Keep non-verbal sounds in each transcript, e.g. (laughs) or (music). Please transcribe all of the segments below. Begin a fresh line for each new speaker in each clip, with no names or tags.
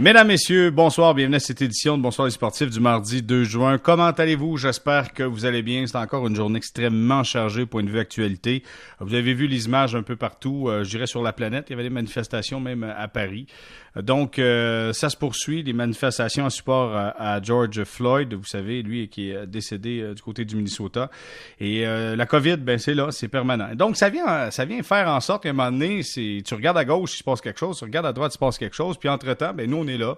Mesdames, Messieurs, bonsoir, bienvenue à cette édition de Bonsoir les sportifs du mardi 2 juin. Comment allez-vous? J'espère que vous allez bien. C'est encore une journée extrêmement chargée point de vue actualité. Vous avez vu les images un peu partout, euh, je dirais sur la planète. Il y avait des manifestations même à Paris. Donc, euh, ça se poursuit, les manifestations en support à, George Floyd, vous savez, lui qui est décédé euh, du côté du Minnesota. Et la COVID, ben c'est là, c'est permanent. Donc, ça vient, ça vient faire en sorte qu'à un moment donné, tu regardes à gauche, il se passe quelque chose, tu regardes à droite, il se passe quelque chose, puis entre-temps, ben nous, on est là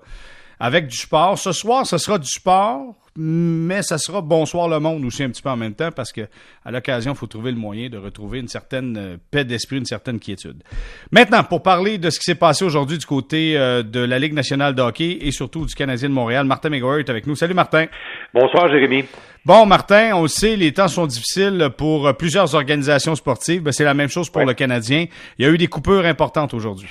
avec du sport. Ce soir, ce sera du sport, mais ça sera bonsoir le monde aussi un petit peu en même temps parce que à l'occasion, il faut trouver le moyen de retrouver une certaine euh, paix d'esprit, une certaine quiétude. Maintenant, pour parler de ce qui s'est passé aujourd'hui du côté euh, de la Ligue nationale de hockey et surtout du Canadien de Montréal, Martin McGuire est avec nous. Salut Martin.
Bonsoir Jérémy.
Bon, Martin, on le sait, les temps sont difficiles pour plusieurs organisations sportives. Ben, c'est la même chose pour le Canadien. Il y a eu des coupures importantes aujourd'hui.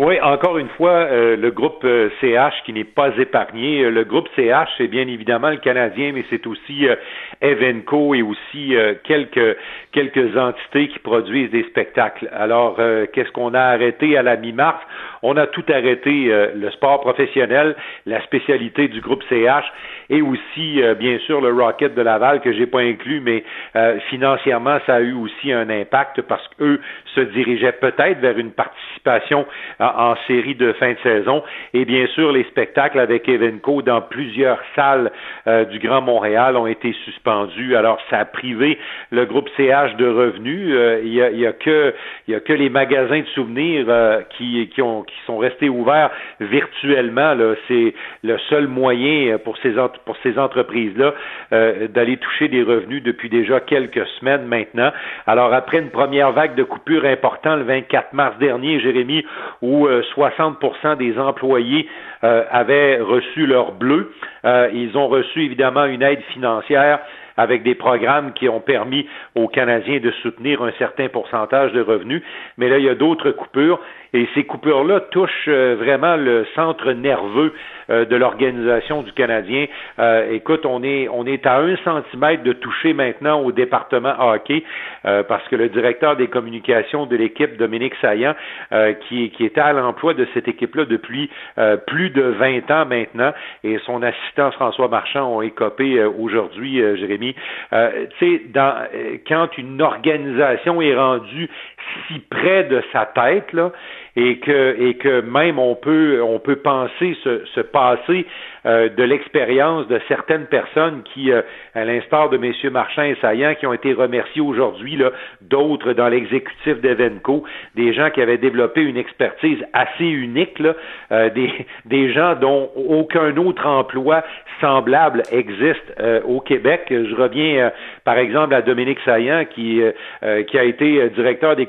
Oui, encore une fois, euh, le groupe CH euh, qui n'est pas épargné. Euh, le groupe CH, c'est bien évidemment le Canadien, mais c'est aussi Evenco et aussi quelques quelques entités qui produisent des spectacles. Alors, qu'est-ce qu'on a arrêté à la mi-mars? On a tout arrêté le sport professionnel, la spécialité du groupe CH et aussi, bien sûr, le Rocket de Laval que j'ai pas inclus, mais financièrement, ça a eu aussi un impact parce qu'eux se dirigeaient peut-être vers une participation en, série de fin de saison. Et bien sûr, les spectacles avec Evenco dans plusieurs salles euh, du Grand Montréal ont été suspendus. Alors, ça a privé le groupe CH de revenus. Euh, il, y a, y a, que, il y a que les magasins de souvenirs euh, qui, qui, ont, qui sont restés ouverts virtuellement. C'est le seul moyen pour ces, pour ces entreprises-là d'aller toucher des revenus depuis déjà quelques semaines maintenant. Alors, après une première vague de coupures importante le 24 mars dernier, Jérémy, où 60% euh, des employés euh, avaient reçu leur bleu. Euh, ils ont reçu évidemment une aide financière avec des programmes qui ont permis aux Canadiens de soutenir un certain pourcentage de revenus. Mais là, il y a d'autres coupures et ces coupures-là touchent vraiment le centre nerveux euh, de l'organisation du Canadien. Euh, écoute, on est on est à un centimètre de toucher maintenant au département hockey euh, parce que le directeur des communications de l'équipe, Dominique Saillant, qui, qui était à l'emploi de cette équipe-là depuis plus de 20 ans maintenant, et son assistant François Marchand ont écopé aujourd'hui, Jérémy. Tu sais, dans quand une organisation est rendue si près de sa tête, là, et que, et que même on peut, on peut penser se, se passer euh, de l'expérience de certaines personnes qui, euh, à l'instar de M. Marchand et Saillant, qui ont été remerciés aujourd'hui, d'autres dans l'exécutif d'Evenco, des gens qui avaient développé une expertise assez unique, là, euh, des, des gens dont aucun autre emploi semblable existe au Québec. Je reviens, par exemple, à Dominique Saillant, qui, qui a été directeur des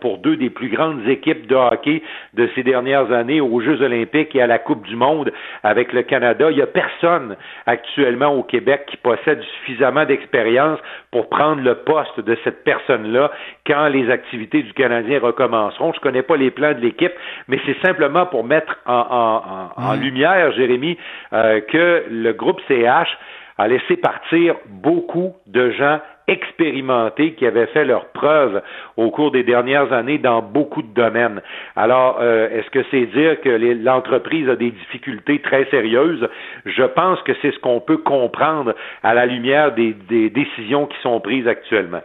pour deux des plus grandes équipes de hockey de ces dernières années aux Jeux olympiques et à la Coupe du Monde avec le Canada. Il n'y a personne actuellement au Québec qui possède suffisamment d'expérience pour prendre le poste de cette personne-là quand les activités du Canadien recommenceront. Je ne connais pas les plans de l'équipe, mais c'est simplement pour mettre en, lumière, Jérémy, euh, que le groupe CH a laissé partir beaucoup de gens expérimentés qui avaient fait leurs preuves au cours des dernières années dans beaucoup de domaines. Alors, euh, est-ce que c'est dire que l'entreprise a des difficultés très sérieuses? Je pense que c'est ce qu'on peut comprendre à la lumière des décisions qui sont prises actuellement.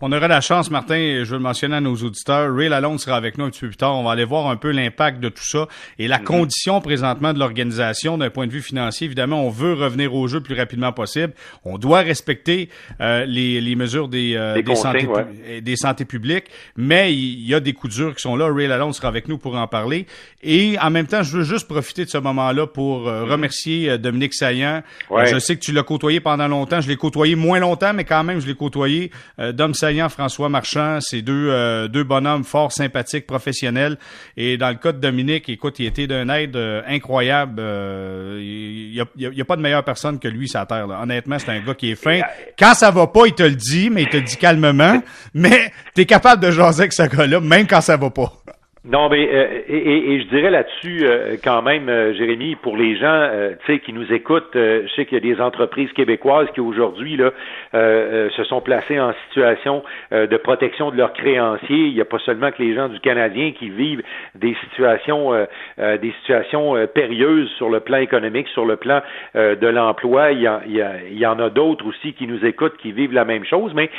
On aura la chance, Martin, je veux le mentionner à nos auditeurs, Ray Lalonde sera avec nous un petit peu plus tard. On va aller voir un peu l'impact de tout ça et la mhm. condition présentement de l'organisation d'un point de vue financier. Évidemment, on veut revenir au jeu le plus rapidement possible. On doit respecter euh, les, les, mesures des, euh, des, santé, des santé publiques, mais il y a des coups durs qui sont là. Ray Lalonde sera avec nous pour en parler. Et en même temps, je veux juste profiter de ce moment-là pour euh, mhm. remercier Dominique Saillant. Je sais que tu l'as côtoyé pendant longtemps. Je l'ai côtoyé moins longtemps, mais quand même, je l'ai côtoyé. Dom Saillant François Marchand, c'est deux, euh, deux bonhommes forts, sympathiques, professionnels. Et dans le cas de Dominique, écoute, il était d'une aide euh, incroyable. Euh, il n'y a, pas de meilleure personne que lui la Terre. Honnêtement, c'est un gars qui est fin. Quand ça va pas, il te le dit, mais il te le dit calmement. (laughs) Mais tu es capable de jaser avec ce gars-là, même quand ça va pas.
Non, mais euh, et, je dirais là-dessus euh, quand même, euh, Jérémy, pour les gens, tu sais, qui nous écoutent, je sais qu'il y a des entreprises québécoises qui aujourd'hui là se sont placées en situation de protection de leurs créanciers. Il n'y a pas seulement que les gens du Canadien qui vivent des situations, des situations périlleuses sur le plan économique, sur le plan de l'emploi. Il y, il, y en a d'autres aussi qui nous écoutent, qui vivent la même chose. Mais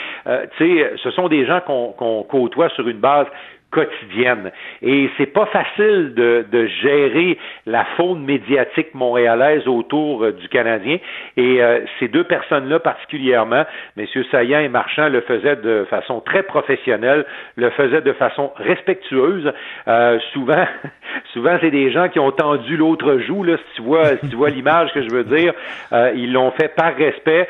tu sais, ce sont des gens qu'on côtoie sur une base quotidienne. Et c'est pas facile de, de, gérer la faune médiatique montréalaise autour euh, du Canadien. Et euh, ces deux personnes-là particulièrement, M. Saillant et Marchand, le faisaient de façon très professionnelle, le faisaient de façon respectueuse. Euh, souvent, (laughs) souvent c'est des gens qui ont tendu l'autre joue. Là, si tu vois, si tu vois l'image que je veux dire, ils l'ont fait par respect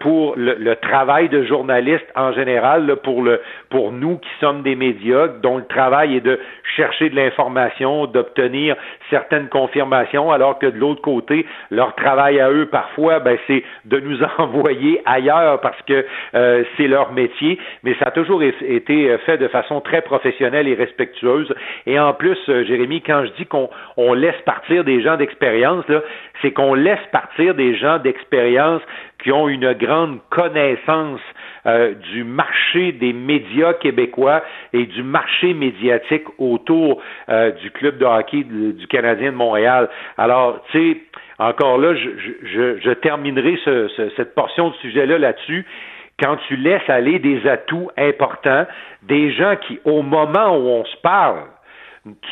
pour le, le, travail de journaliste en général, là, pour le pour nous qui sommes des médias dont le travail est de chercher de l'information, d'obtenir certaines confirmations, alors que de l'autre côté, leur travail à eux, parfois, ben, c'est de nous (laughs) envoyer ailleurs parce que euh, c'est leur métier, mais ça a toujours été fait de façon très professionnelle et respectueuse. Et en plus, euh, Jérémy, quand je dis qu'on laisse partir des gens d'expérience, c'est qu'on laisse partir des gens d'expérience qui ont une grande connaissance euh, du marché des médias québécois et du marché médiatique autour euh, du club de hockey du Canadien de Montréal. Alors, tu sais, encore là, je, terminerai cette portion de sujet-là là-dessus quand tu laisses aller des atouts importants, des gens qui, au moment où on se parle,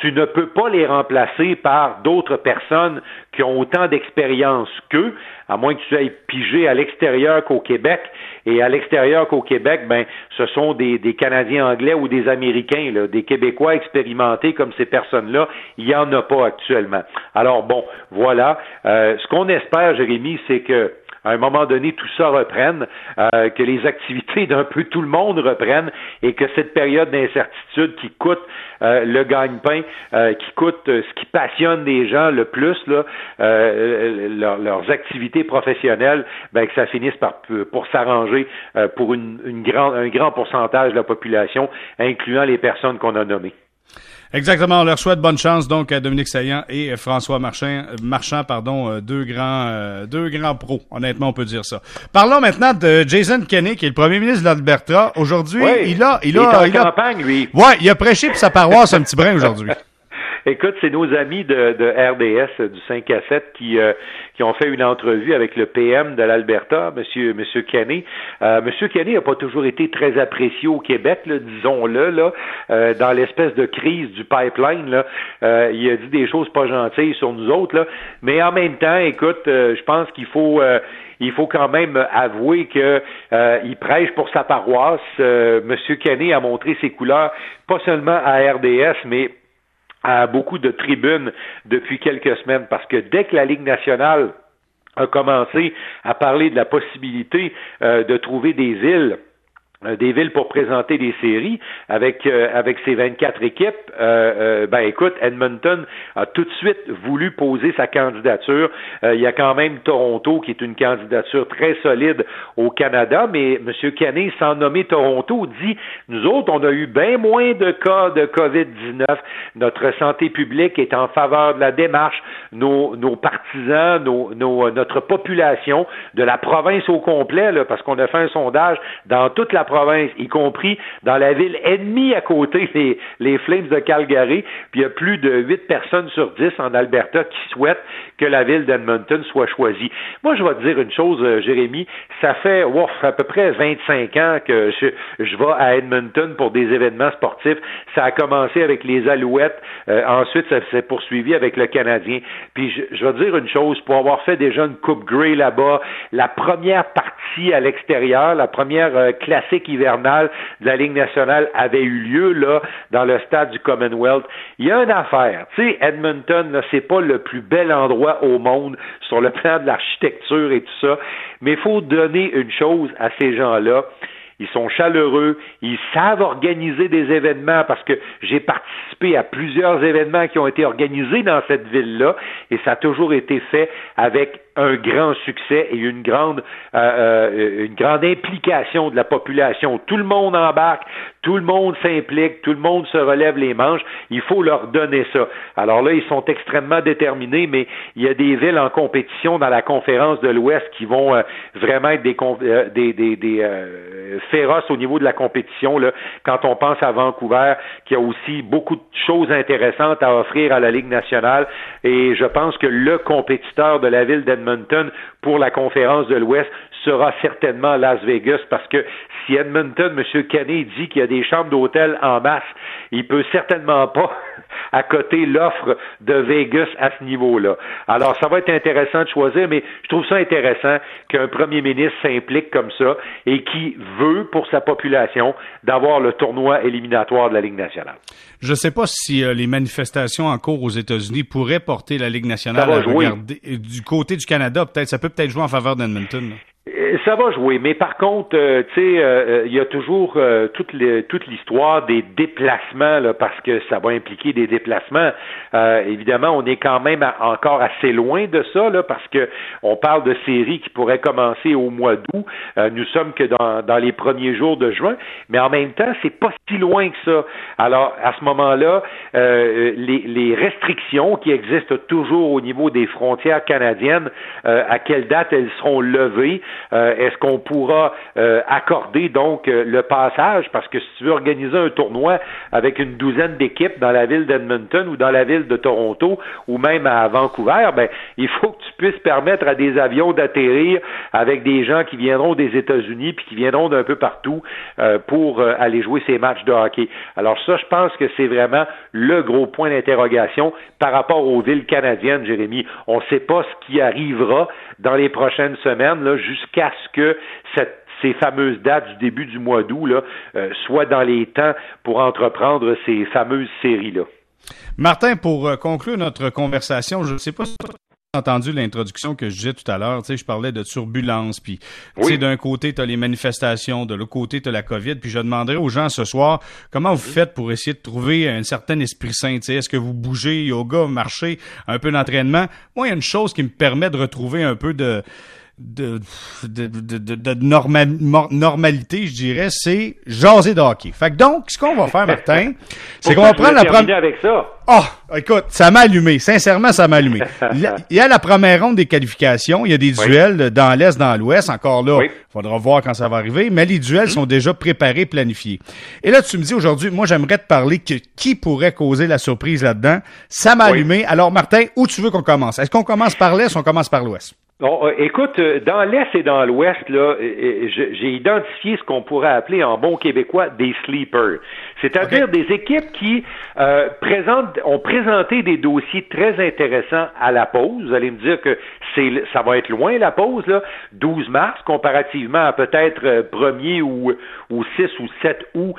tu ne peux pas les remplacer par d'autres personnes qui ont autant d'expérience qu'eux, à moins que tu ailles piger à l'extérieur qu'au Québec. Et à l'extérieur qu'au Québec, ben, ce sont des, Canadiens anglais ou des Américains, des Québécois expérimentés comme ces personnes-là. Il n'y en a pas actuellement. Alors bon, voilà. Euh, ce qu'on espère, Jérémy, c'est que à un moment donné, tout ça reprenne, euh, que les activités (laughs) d'un peu tout le monde reprennent et que cette période d'incertitude qui coûte euh, le gagne-pain, euh, qui coûte ce qui passionne les gens le plus, là, leurs activités professionnelles, ben, que ça finisse par pour s'arranger pour une, une un grand pourcentage de la population, incluant les personnes qu'on a nommées.
Exactement. On leur souhaite bonne chance donc à Dominique Saillant et François Marchand, Marchand pardon, euh, deux grands, euh, deux grands pros. Honnêtement, on peut dire ça. Parlons maintenant de Jason Kenney, qui est le premier ministre de l'Alberta. Aujourd'hui, il a, il, a,
il, a, campagne, lui.
Ouais, il a prêché pour sa paroisse un petit brin aujourd'hui. (laughs)
Écoute, c'est nos amis de, de, RDS du 5 à 7 qui, euh, qui ont fait une entrevue avec le PM de l'Alberta, Monsieur Monsieur Kenney. Euh, Monsieur Kenney n'a pas toujours été très apprécié au Québec, disons-le, là, euh, dans l'espèce de crise du pipeline. Là, euh, il a dit des choses pas gentilles sur nous autres, là, mais en même temps, écoute, je pense qu'il faut il faut quand même avouer que il prêche pour sa paroisse. Monsieur Kenney a montré ses couleurs, pas seulement à RDS, mais à beaucoup de tribunes depuis quelques semaines parce que dès que la Ligue nationale a commencé à parler de la possibilité euh, de trouver des îles des villes pour présenter des séries avec euh, avec ses 24 équipes, euh, ben écoute, Edmonton a tout de suite voulu poser sa candidature. il y a quand même Toronto qui est une candidature très solide au Canada, mais M. Kenney, sans nommer Toronto, dit nous autres, on a eu bien moins de cas de COVID-19. Notre santé publique est en faveur de la démarche. Nos, nos partisans, nos, nos, notre population de la province au complet, là, parce qu'on a fait un sondage dans toute la province, y compris dans la ville ennemie à côté, (laughs) les, les Flames de Calgary. Puis il y a plus de 8 personnes sur 10 en Alberta qui souhaitent que la ville d'Edmonton soit choisie. Moi, je vais te dire une chose, euh, Jérémy, ça fait à peu près 25 ans que je, je vais à Edmonton pour des événements sportifs. Ça a commencé avec les Alouettes, euh, ensuite ça s'est poursuivi avec le Canadien. Puis je, je vais te dire une chose, pour avoir fait déjà une Coupe Grey là-bas, la première partie à l'extérieur, la première euh, classique de la Ligue nationale avait eu lieu là dans le stade du Commonwealth. Il y a une affaire, tu sais, Edmonton, c'est pas le plus bel endroit au monde sur le plan de l'architecture et tout ça, mais il faut donner une chose à ces gens-là. Ils sont chaleureux, ils savent organiser des événements parce que j'ai participé à plusieurs événements qui ont été organisés dans cette ville-là et ça a toujours été fait avec un grand succès et une grande, euh, euh, une grande implication de la population. Tout le monde embarque, tout le monde s'implique, tout le monde se relève les manches. Il faut leur donner ça. Alors là, ils sont extrêmement déterminés, mais il y a des villes en compétition dans la conférence de l'Ouest qui vont euh, vraiment être des, des, des, des féroces au niveau de la compétition. Là, quand on pense à Vancouver, qui a aussi beaucoup de choses intéressantes à offrir à la Ligue nationale, et je pense que le compétiteur de la ville d'Edmonton pour la conférence de l'Ouest sera certainement Las Vegas parce que si Edmonton, M. Kenney, dit qu'il y a des chambres d'hôtel en masse, il peut certainement pas (laughs) à côté l'offre de Vegas à ce niveau-là. Alors, ça va être intéressant de choisir, mais je trouve ça intéressant qu'un premier ministre s'implique comme ça et qui veut pour sa population d'avoir le tournoi éliminatoire de la Ligue nationale.
Je ne sais pas si euh, les manifestations en cours aux États-Unis pourraient porter la Ligue nationale à regarder. Du côté du Canada, peut-être, ça peut peut-être jouer en faveur d'Edmonton.
Euh, ça va jouer, mais par contre, euh, tu sais, euh, il y a toujours toute, toute l'histoire des déplacements, là, parce que ça va impliquer des déplacements. évidemment, on est quand même encore assez loin de ça, là, parce que on parle de séries qui pourraient commencer au mois d'août. nous sommes que dans, dans les premiers jours de juin, mais en même temps, c'est pas si loin que ça. Alors, à ce moment-là, les, les restrictions qui existent toujours au niveau des frontières canadiennes, à quelle date elles seront levées? Euh, est-ce qu'on pourra euh, accorder donc euh, le passage? Parce que si tu veux organiser un tournoi avec une douzaine d'équipes dans la ville d'Edmonton ou dans la ville de Toronto ou même à Vancouver, ben il faut que tu puisses permettre à des avions d'atterrir avec des gens qui viendront des États-Unis puis qui viendront d'un peu partout pour aller jouer ces matchs de hockey. Alors ça, je pense que c'est vraiment le gros point d'interrogation par rapport aux villes canadiennes, Jérémy. On ne sait pas ce qui arrivera dans les prochaines semaines, là, ce que ces fameuses dates du début du mois d'août là, euh, soient dans les temps pour entreprendre ces fameuses séries-là.
Martin, pour euh, conclure notre conversation, je ne sais pas si tu as entendu l'introduction que je disais tout à l'heure, tu sais, je parlais de turbulence, puis tu sais, d'un côté, tu as les manifestations, de l'autre côté, tu as la COVID, puis je demanderais aux gens ce soir, comment vous faites pour essayer de trouver un certain esprit sain, tu sais, est-ce que vous bougez, yoga, marchez, un peu d'entraînement? Moi, il y a une chose qui me permet de retrouver un peu de de, de, de, de normalité, je dirais, c'est jaser de hockey. Fait que donc, ce qu'on va faire, Martin, (laughs) c'est qu'on va prendre la première...
avec ça.
Oh, écoute, ça m'a allumé. Sincèrement, ça m'a allumé. (laughs) Il y a la première ronde des qualifications. Il y a des duels dans l'Est, dans l'Ouest. Encore là, il faudra voir quand ça va arriver. Mais les duels sont déjà préparés, planifiés. Et là, tu me dis aujourd'hui, moi, j'aimerais te parler que qui pourrait causer la surprise là-dedans. Ça m'a allumé. Alors, Martin, où tu veux qu'on commence? Est-ce qu'on commence par l'Est ou on commence par l'Ouest?
Euh, écoute, euh, dans l'Est et dans l'Ouest, là, euh, j'ai identifié ce qu'on pourrait appeler en bon québécois des sleepers, c'est-à-dire des équipes qui présentent, ont présenté des dossiers très intéressants à la pause. Vous allez me dire que c'est, ça va être loin la pause, là, 12 mars, comparativement à peut-être 1er ou, ou 6 ou 7 août,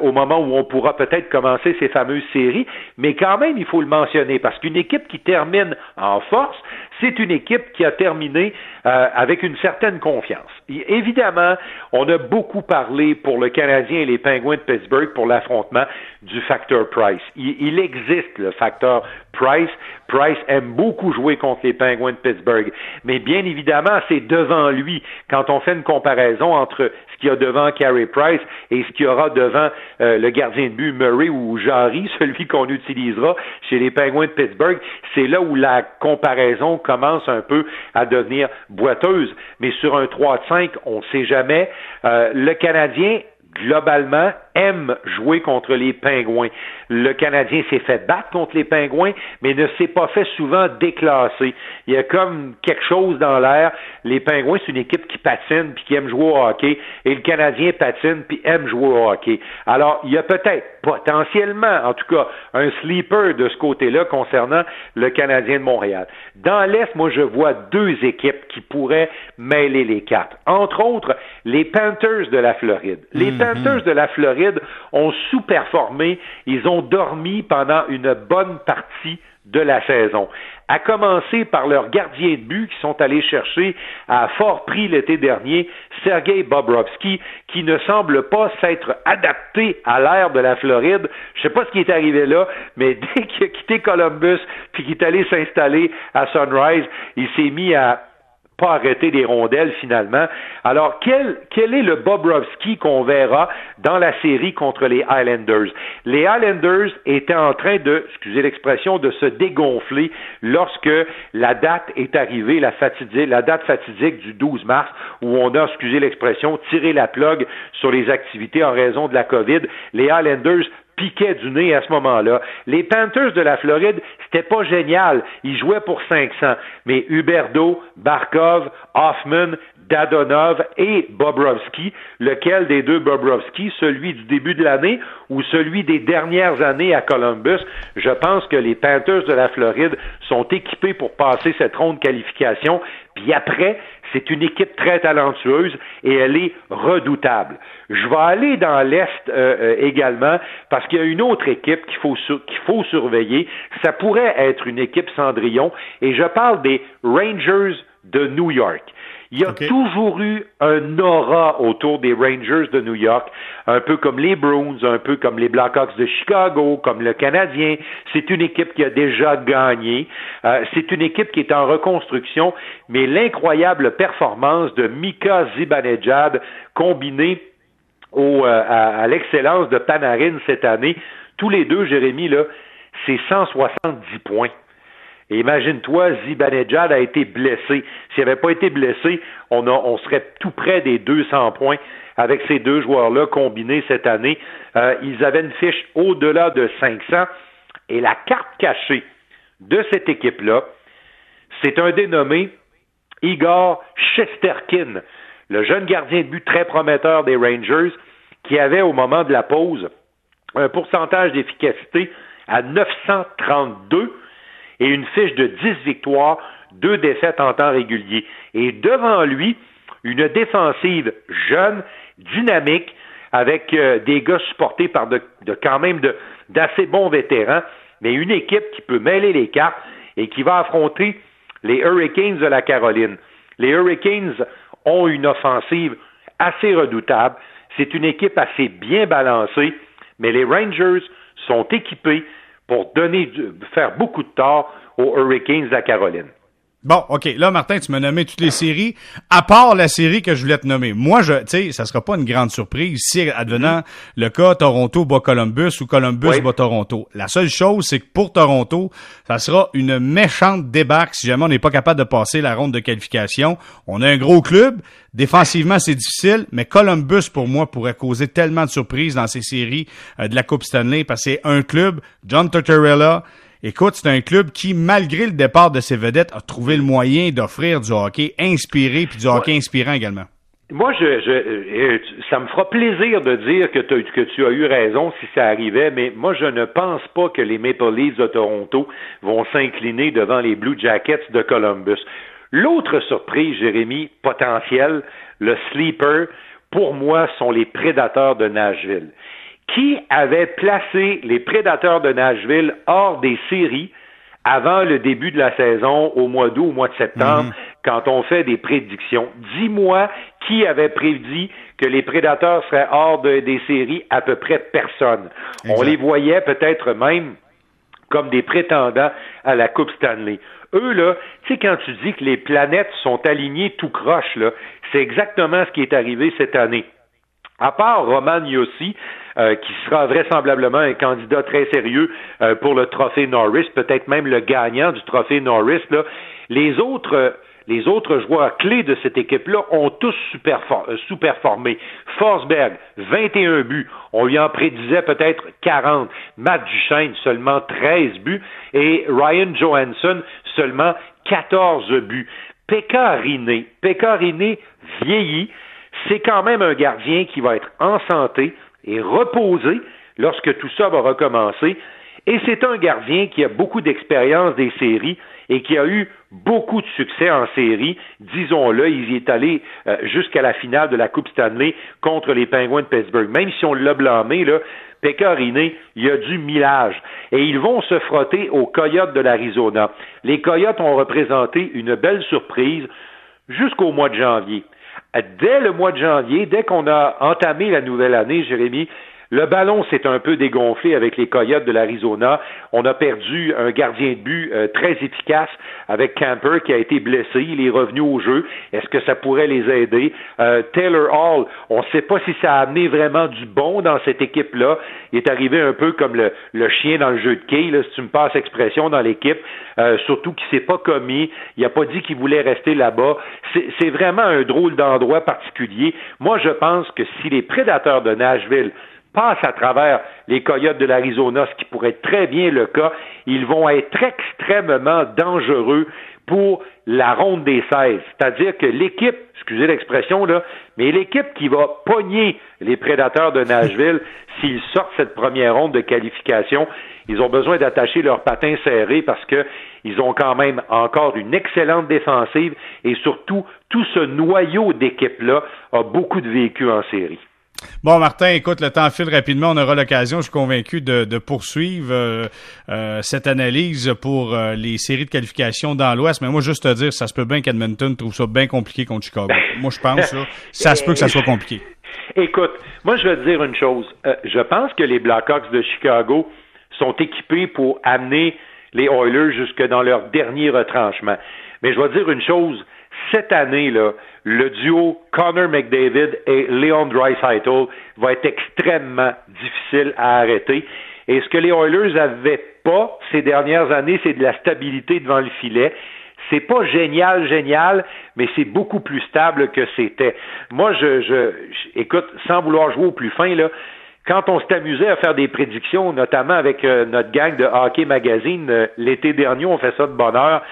au moment où on pourra peut-être commencer ces fameuses séries. Mais quand même, il faut le mentionner parce qu'une équipe qui termine en force, c'est une équipe qui a terminé euh, avec une certaine confiance. évidemment, on a beaucoup parlé pour le Canadien et les Penguins de Pittsburgh pour l'affrontement du facteur Price. il, existe le facteur Price. Price aime beaucoup jouer contre les Penguins de Pittsburgh. Mais bien évidemment, c'est devant lui. Quand on fait une comparaison entre ce qu'il y a devant Carey Price et ce qu'il y aura devant euh, le gardien de but Murray ou Jarry, (laughs) celui qu'on utilisera chez les Penguins de Pittsburgh, c'est là où la comparaison commence un peu à devenir boiteuse. Mais sur un 3 5, on ne sait jamais. Euh, le Canadien globalement, aime jouer contre les Pingouins. Le Canadien s'est fait battre contre les Pingouins, mais ne s'est pas fait souvent déclasser. Il y a comme quelque chose dans l'air. Les Pingouins, c'est une équipe qui patine puis qui aime jouer au hockey, et le Canadien patine puis aime jouer au hockey. Alors, il y a peut-être potentiellement, en tout cas, un sleeper de ce côté-là concernant le Canadien de Montréal. Dans l'Est, moi, je vois deux équipes qui pourraient mêler les quatre. Entre autres, les Panthers de la Floride. Mm-hmm. Panthers de la Floride ont sous-performé. Ils ont dormi pendant une bonne partie de la saison à commencer par leurs gardiens de but qui sont allés chercher à fort prix l'été dernier Sergei Bobrovski, qui ne semble pas s'être adapté à l'ère de la Floride. Je sais pas ce qui est arrivé là, mais (laughs) dès qu'il a quitté Columbus puis qu'il est allé s'installer à Sunrise, il s'est mis à pas arrêté des rondelles finalement. Alors, quel, quel est le Bobrovski qu'on verra dans la série contre les Highlanders? Les Highlanders étaient en train de, excusez l'expression, de se dégonfler lorsque la date est arrivée, la, fatidique, la date fatidique du 12 mars, où on a, excusez l'expression, tiré la plug sur les activités en raison de la COVID. Les Highlanders piquaient du nez à ce moment-là. Les Panthers de la Floride, c'était pas génial. Ils jouaient pour 500. Mais Huberdo, Barkov, Hoffman, Dadonov et Bobrovski, lequel des deux Bobrovski, celui du début de l'année ou celui des dernières années à Columbus, je pense que les Panthers de la Floride sont équipés pour passer cette ronde de qualification. Puis après, c'est une équipe très talentueuse et elle est redoutable. Je vais aller dans l'Est euh, euh, également parce qu'il y a une autre équipe qu'il faut, qu'il faut surveiller. Ça pourrait être une équipe Cendrillon et je parle des Rangers de New York. Il y a toujours eu un aura autour des Rangers de New York, un peu comme les Bruins, un peu comme les Blackhawks de Chicago, comme le Canadien. C'est une équipe qui a déjà gagné. Euh, c'est une équipe qui est en reconstruction, mais l'incroyable performance de Mika Zibanejad combinée au, euh, à, à l'excellence de Panarin cette année, tous les deux, Jérémy, là, c'est 170 points. Et imagine-toi, Zibanejad a été blessé. S'il n'avait pas été blessé, on, serait tout près des 200 points avec ces deux joueurs-là combinés cette année. Euh, ils avaient une fiche au-delà de 500. Et la carte cachée de cette équipe-là, c'est un dénommé Igor Shesterkin, le jeune gardien de but très prometteur des Rangers, qui avait au moment de la pause un pourcentage d'efficacité à 932 et une fiche de 10 victoires, deux défaites en temps régulier. Et devant lui, une défensive jeune, dynamique, avec euh, des gars supportés par de, quand même d'assez bons vétérans, mais une équipe qui peut mêler les cartes et qui va affronter les Hurricanes de la Caroline. Les Hurricanes ont une offensive assez redoutable. C'est une équipe assez bien balancée, mais les Rangers sont équipés pour donner, faire beaucoup de tort aux Hurricanes de Caroline.
Bon, OK. Là, Martin, tu m'as nommé toutes les séries, à part la série que je voulais te nommer. Moi, je, tu sais, ça sera pas une grande surprise si, advenant mm-hmm. le cas Toronto bat Columbus ou Columbus bat Toronto. La seule chose, c'est que pour Toronto, ça sera une méchante débarque si jamais on n'est pas capable de passer la ronde de qualification. On a un gros club. Défensivement, c'est difficile, mais Columbus, pour moi, pourrait causer tellement de surprises dans ces séries euh, de la Coupe Stanley parce que c'est un club, John Tortorella, Écoute, c'est un club qui, malgré le départ de ses vedettes, a trouvé le moyen d'offrir du hockey inspiré puis du hockey inspirant également.
Moi, je, je, ça me fera plaisir de dire que, que tu as eu raison si ça arrivait, mais moi, je ne pense pas que les Maple Leafs de Toronto vont s'incliner devant les Blue Jackets de Columbus. L'autre surprise, Jérémy, potentielle, le sleeper, pour moi, sont les prédateurs de Nashville qui avait placé les prédateurs de Nashville hors des séries avant le début de la saison, au mois d'août, au mois de septembre, mhm. quand on fait des prédictions? Dis-moi qui avait prédit que les prédateurs seraient hors des séries, à peu près personne. On les voyait peut-être même comme des prétendants à la Coupe Stanley. Eux, là, tu sais, quand tu dis que les planètes sont alignées tout croche, là, c'est exactement ce qui est arrivé cette année. À part Roman Yossi, euh, qui sera vraisemblablement un candidat très sérieux euh, pour le trophée Norris, peut-être même le gagnant du trophée Norris, les autres les autres joueurs clés de cette équipe-là ont tous euh, sous-performé. Forsberg, 21 buts. On lui en prédisait peut-être 40. Matt Duchesne, seulement 13 buts. Et Ryan Johansson, seulement 14 buts. Pekka Riné. Pekka vieillit c'est quand même un gardien qui va être en santé et reposé lorsque tout ça va recommencer. Et c'est un gardien qui a beaucoup d'expérience des séries et qui a eu beaucoup de succès en série. Disons-le, il y est allé euh, jusqu'à la finale de la Coupe Stanley contre les Penguins de Pittsburgh. Même si on l'a blâmé, là, Pécariné, il y a du millage. Et ils vont se frotter aux Coyotes de l'Arizona. Les Coyotes ont représenté une belle surprise jusqu'au mois de janvier dès le mois de janvier, dès qu'on a entamé la nouvelle année, Jérémy, Le ballon s'est un peu dégonflé avec les Coyotes de l'Arizona. On a perdu un gardien de but euh, très efficace avec Camper qui a été blessé. Il est revenu au jeu. Est-ce que ça pourrait les aider? Euh, Taylor Hall, on ne sait pas si ça a amené vraiment du bon dans cette équipe-là. Il est arrivé un peu comme le, chien dans le jeu de quai, si tu me passes expression dans l'équipe, euh, surtout qu'il s'est pas commis. Il n'a pas dit qu'il voulait rester là-bas. C'est vraiment un drôle d'endroit particulier. Moi, je pense que si les prédateurs de Nashville passent à travers les Coyotes de l'Arizona, ce qui pourrait être très bien le cas, ils vont être extrêmement dangereux pour la ronde des 16. C'est-à-dire que l'équipe, excusez l'expression là, mais l'équipe qui va pogner les prédateurs de Nashville (laughs) s'ils sortent cette première ronde de qualification, ils ont besoin d'attacher leurs patins serrés parce qu'ils ont quand même encore une excellente défensive et surtout tout ce noyau d'équipe-là a beaucoup de véhicules en série.
Bon, Martin, écoute, le temps file rapidement. On aura l'occasion, je suis convaincu, de, poursuivre euh, euh, cette analyse pour euh, les séries de qualification dans l'Ouest. Mais moi, juste te dire, ça se peut bien qu'Edmonton trouve ça bien compliqué contre Chicago. moi, je pense, là, ça se peut que ça soit compliqué. (laughs)
Écoute, moi, je vais te dire une chose. je pense que les Blackhawks de Chicago sont équipés pour amener les Oilers jusque dans leur dernier retranchement. Mais je vais te dire une chose cette année, là, le duo Connor McDavid et Leon Dreisaitl va être extrêmement difficile à arrêter. Et ce que les Oilers n'avaient pas ces dernières années, c'est de la stabilité devant le filet. C'est pas génial, génial, mais c'est beaucoup plus stable que c'était. Moi, je, je, écoute, sans vouloir jouer au plus fin, là, quand on s'est amusé à faire des prédictions, notamment avec euh, notre gang de Hockey Magazine, euh, l'été dernier, on fait ça de bonne heure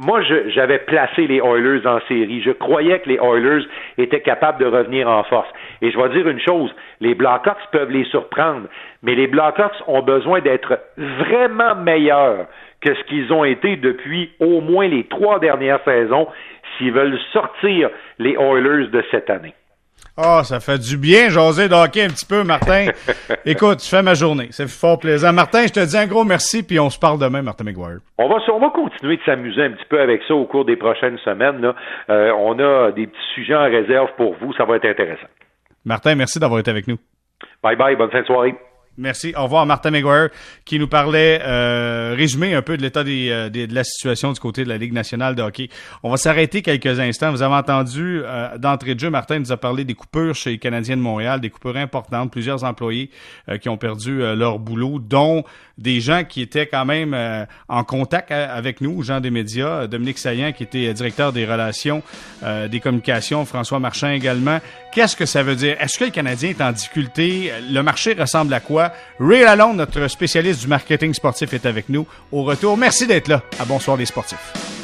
moi, j'avais placé les Oilers en série. Je croyais que les Oilers étaient capables de revenir en force. Et je vais dire une chose, les Blackhawks peuvent les surprendre, mais les Blackhawks ont besoin d'être vraiment meilleurs que ce qu'ils ont été depuis au moins les trois dernières saisons s'ils veulent sortir les Oilers de cette année.
Ah, ça fait du bien, José, de un petit peu, Martin. (laughs) Écoute, tu fais ma journée. C'est fort plaisant. Martin, je te dis un gros merci, puis on se parle demain, Martin McGuire.
On va, on va continuer de s'amuser un petit peu avec ça au cours des prochaines semaines. Là. Euh, on a des petits sujets en réserve pour vous. Ça va être intéressant.
Martin, merci d'avoir été avec nous.
Bye bye. Bonne fin de soirée.
Merci. Au revoir, Martin McGuire, qui nous parlait, euh, résumé un peu de l'état euh, des, de la situation du côté de la Ligue nationale de hockey. On va s'arrêter quelques instants. Vous avez entendu, euh, d'entrée de jeu, Martin nous a parlé des coupures chez les Canadiens de Montréal, des coupures importantes, plusieurs employés euh, qui ont perdu leur boulot, dont des gens qui étaient quand même en contact avec nous, gens des médias, Dominique Saillant, qui était directeur des relations, des communications, François Marchand également. Qu'est-ce que ça veut dire? Est-ce que le Canadien est en difficulté? Le marché ressemble à quoi? Ray Lalonde, notre spécialiste du marketing sportif, est avec nous. Au retour, merci d'être là. À Bonsoir les sportifs.